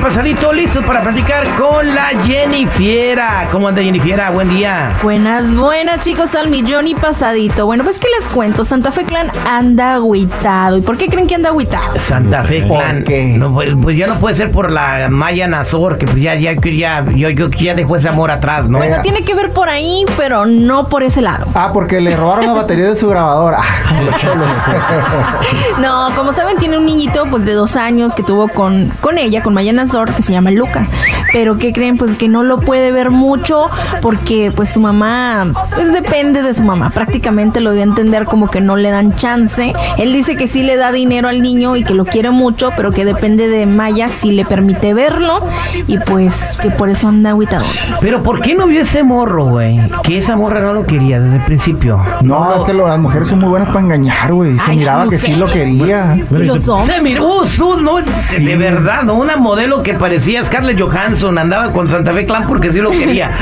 Pasadito, listos para platicar con la Jennifiera. ¿Cómo anda Jennifiera? Buen día. Buenas, buenas chicos, al millón y pasadito. Bueno, pues que les cuento, Santa Fe Clan anda agüitado. ¿Y por qué creen que anda agüitado? Santa Fe ¿Por Clan. qué? No, pues, pues ya no puede ser por la Maya Nazor, que pues ya, ya, ya, yo, yo ya dejó ese amor atrás, ¿no? Bueno, tiene que ver por ahí, pero no por ese lado. Ah, porque le robaron la batería de su grabadora. No, como saben, tiene un niñito pues de dos años que tuvo con, con ella, con Maya Nazor, que se llama Luca. Pero ¿qué creen? Pues que no lo puede ver mucho porque pues su mamá, pues depende de su mamá. Prácticamente lo dio a entender como que no le dan chance. Él dice que sí le da dinero al niño y que lo quiere mucho, pero que depende de Maya si le permite verlo. Y pues que por eso anda aguitado. Pero ¿por qué no vio ese morro, güey? Que esa morra no lo quería desde el principio. No, es que lo- las mujeres son muy buenas para engañar, güey. Se Ay, miraba que sí lo quería. Y los hombres. Se miró, uh, su, no, de- de verdad, ¿no? Una modelo que parecía Scarlett Johansson, andaba con Santa Fe Clan porque sí lo quería.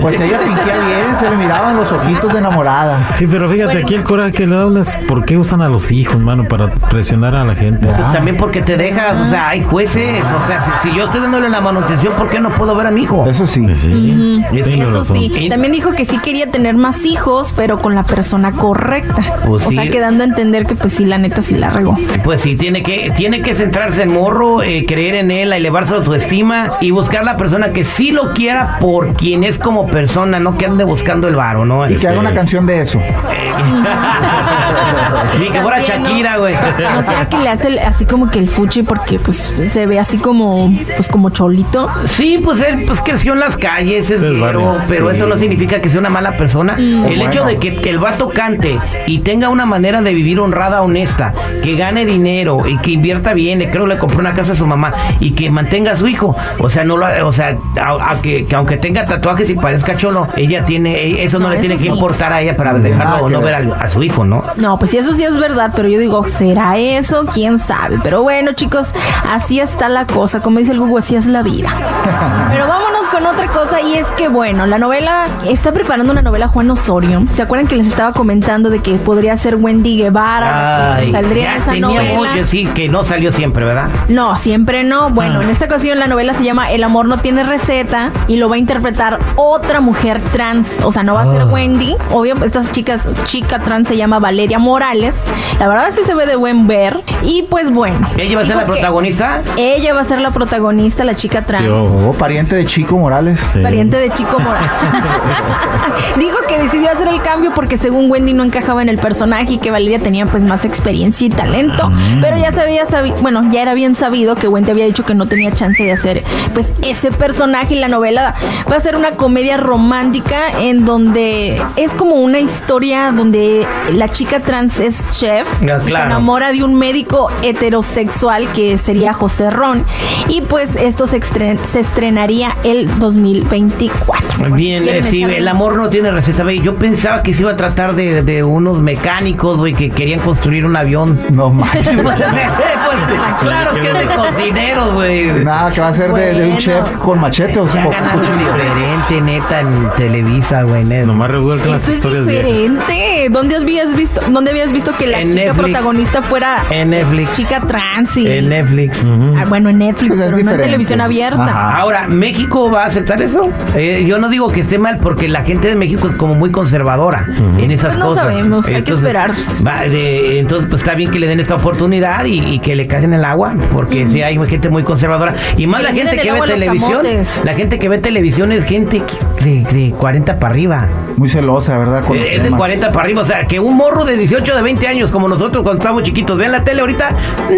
Pues ella fingía bien, se le miraban los ojitos de enamorada. Sí, pero fíjate, Bueno. aquí el coraje que le da uno es por qué usan a los hijos, mano, para presionar a la gente. Ya. También porque te dejas, o sea, hay jueces, o sea, si, si yo estoy dándole la manutención, ¿por qué no puedo ver a mi hijo? Eso sí. Pues Eso razón. sí, también dijo que sí quería tener más hijos, pero con la persona correcta. Pues o sí. sea, quedando a entender que pues sí, la neta sí la regó. Pues sí, tiene que, tiene que centrarse en morro, eh, creer en él, elevar su autoestima y buscar la persona que sí lo quiera por quien es como persona, no que ande buscando el varo, ¿no? Y que haga una canción de eso. Ni que fuera. Shakira, güey. No sea que le hace así como que el fuchi porque pues se ve así como pues como cholito. Sí, pues él pues creció en las calles, es barrio. pero Sí. eso no significa que sea una mala persona. Mm. El hecho de que, que el vato cante y tenga una manera de vivir honrada, honesta, que gane dinero y que invierta bien, y creo que le compró una casa a su mamá y que mantenga a su hijo. O sea, no lo, o sea, a- a que, que aunque tenga tatuajes y parezca cholo, ella tiene, e- eso no, No, le eso tiene que importar a ella para dejarlo o no ver al- a, su hijo, ¿no? No, pues eso sí es verdad, pero yo digo, ¿será eso? ¿Quién sabe? Pero bueno, chicos, así está la cosa. Como dice el Google, así es la vida. Pero vámonos con otra cosa y es que, bueno, la novela, está preparando una novela Juan Osorio. ¿Se acuerdan que les estaba comentando de que podría ser Wendy Guevara? Ay, Saldría ya en esa tenía novela. mucho, sí, que no salió siempre, ¿verdad? No, siempre no. Bueno, Ah. en esta ocasión la novela se llama El amor no tiene receta y lo va a interpretar otra mujer trans. O sea, no va a ser Ah. Wendy. Obvio, esta chicas, chica trans se llama Valeria Morales. La verdad sí se ve de buen ver. Y pues bueno. ¿Ella va a ser la protagonista? Ella va a ser la protagonista, la chica trans. Yo- Oh, pariente de Chico Morales. Sí. Pariente de Chico Morales. Dijo que decidió hacer el cambio porque según Wendy no encajaba en el personaje y que Valeria tenía pues más experiencia y talento. Pero ya sabía, sabi- bueno, ya era bien sabido que Wendy había dicho que no tenía chance de hacer pues ese personaje y la novela va a ser una comedia romántica en donde es como una historia donde la chica trans es chef, Ah, se enamora de un médico heterosexual que sería José Ron y pues esto se, estren- se estrenaría el 2024. Bien, eh, ¿Quieren sí, el amor no tiene receta, güey. Yo pensaba que se iba a tratar de, de unos mecánicos, güey, que querían construir un avión. No manches. pues, claro que es de cocineros, güey. Nada, que va a ser de, de un chef con machete o Ya ganan cuchillo. diferente, neta, en Televisa, güey. Nomás revuelcan las Eso es historias viejas. diferente. ¿Dónde habías visto, dónde habías visto que la En chica Netflix. protagonista fuera En Netflix. chica trans y En Netflix. Ah, bueno, en Netflix, Pues es pero no en televisión abierta. Ajá. Ahora, ¿México va a aceptar eso? Eh, yo no digo que esté mal porque la gente de México es como muy conservadora en esas Pues no cosas. sabemos, hay que esperar. va, de- entonces, pues está bien que le den esta oportunidad y, y que le caigan el agua, porque sí hay gente muy conservadora. Y más la gente que ve televisión. camotes. La gente que ve televisión es gente de, de 40 para arriba. Muy celosa, ¿verdad? Con los Eh, Es de temas. 40 para arriba. O sea, que un morro de 18, de 20 años, como nosotros cuando estábamos chiquitos, vean la tele ahorita,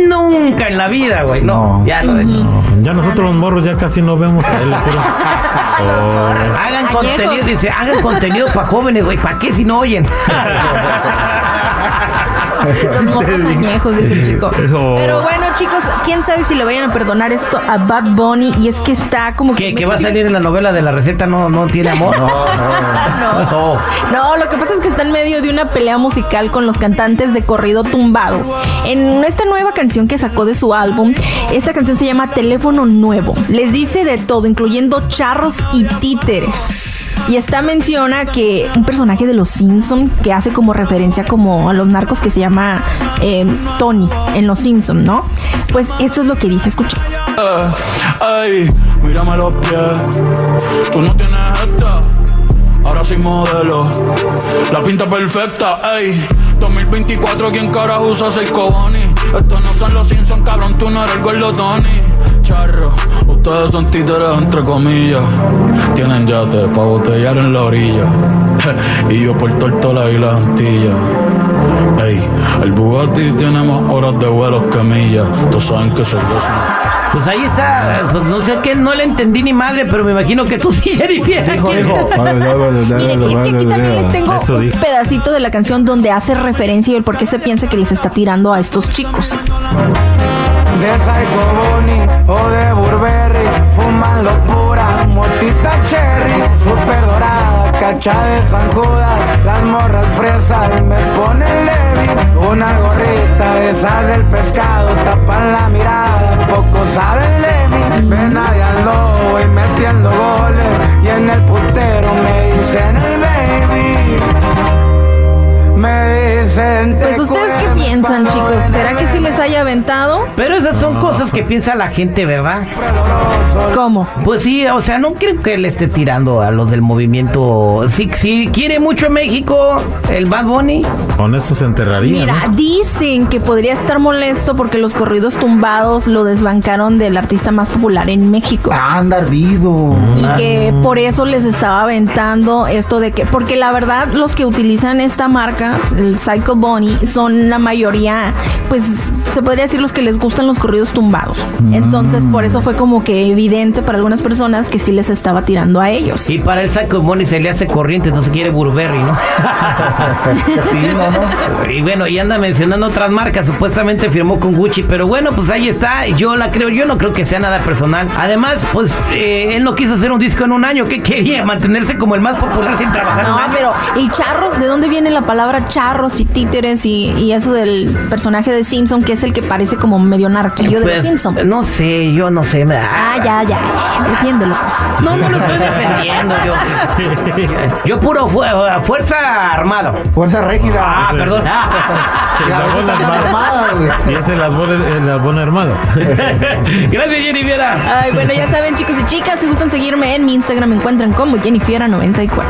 nunca en la vida, güey. No, No. ya no. No, ya nosotros los morros ya casi no vemos tele, pero... Hagan Añejos. contenido, dice, hagan contenido para jóvenes, güey. ¿Para qué si no oyen? Los morros añejos, dice el chico. Pero bueno, chicos, quién sabe si le vayan a perdonar esto a Bad Bunny. Y es que está como Que, que va a salir en la novela de la receta no, no tiene amor. No. No. No, lo que pasa es que está en medio de una pelea musical con los cantantes de corrido tumbado. En esta nueva canción que sacó de su álbum, esta canción se llama Teléfono Nuevo. Les dice de todo, incluyendo charros y títeres. Y esta menciona que un personaje de los Simpson que hace como referencia como a los narcos que se llama eh, Tony en los Simpson, ¿no? Pues esto es lo que dice, escuchen. Ay, mírame los pies. Tú no tienes esta. Ahora soy modelo. La pinta perfecta, ey. 2024, ¿quién carajo usa seis cojones? Estos no son los Simpsons, cabrón, tú no eres el gordo Tony. Charro, ustedes son títeres entre comillas. Tienen yate pa' botellar en la orilla. y yo por Tortola y las Antillas. Ey, el Bugatti tiene más horas de vuelo que millas. Todos saben que soy yo. Pues ahí está, pues no sé qué, no le entendí ni madre, pero me imagino que tú sí, Jennifer. Dijo, dijo. Miren, es que aquí también les tengo Eso un dijo. pedacito de la canción donde hace referencia y el por qué se piensa que les está tirando a estos chicos. de Psycho Bunny o de Burberry, fumando pura motita cherry, super dorada, cacha de San Judas, las morras fresas me ponen Levi, una gorrita de esas del pescado, tapan la mirada, poco saben de mí, ven a lobo y metiendo goles, y en el putero me dicen el baby, me dicen Pues te ustedes qué piensan, chicos, ¿será que sí les haya aventado? Pero esas son cosas que piensa la gente, ¿verdad? ¿Cómo? Pues sí, o sea, no creo que le esté tirando a los del movimiento. Si, si quiere mucho México, el Bad Bunny. Con eso se enterraría. Mira, ¿no? dicen que podría estar molesto porque los corridos tumbados lo desbancaron del artista más popular en México. Anda ardido. Y que por eso les estaba aventando esto de que, porque la verdad los que utilizan esta marca, el Psycho Bunny, son la mayoría, pues se podría decir los que les gustan los corridos tumbados. Entonces por eso fue como que evidente para algunas personas que sí les estaba tirando a ellos. Y para el Psycho Bunny se le hace corriente, entonces quiere Burberry, ¿no? Sí, no, no. Y bueno, y anda mencionando otras marcas, supuestamente firmó con Gucci, pero bueno, pues ahí está, yo la creo, yo no creo que sea nada personal. Además, pues eh, él no quiso hacer un disco en un año, ¿qué quería? Mantenerse como el más popular sin trabajar. No, pero ¿y charros? ¿De dónde viene la palabra charros y títeres y, y eso del personaje de Simpson que es el que parece como medio narquillo de los Pues, Simpson? no sé, yo no sé. Ah, ya, ya, defiéndelo. pues. No, no lo estoy defendiendo yo. Yo puro fu- fuerza armado. Fuerza rígida. Ah, perdón. Armada. Y ese el labón, el labón armado. Gracias, Jenny Viera. Ay, bueno, ya saben, chicos y chicas, si gustan seguirme en mi Instagram, me encuentran como Jennifiera94.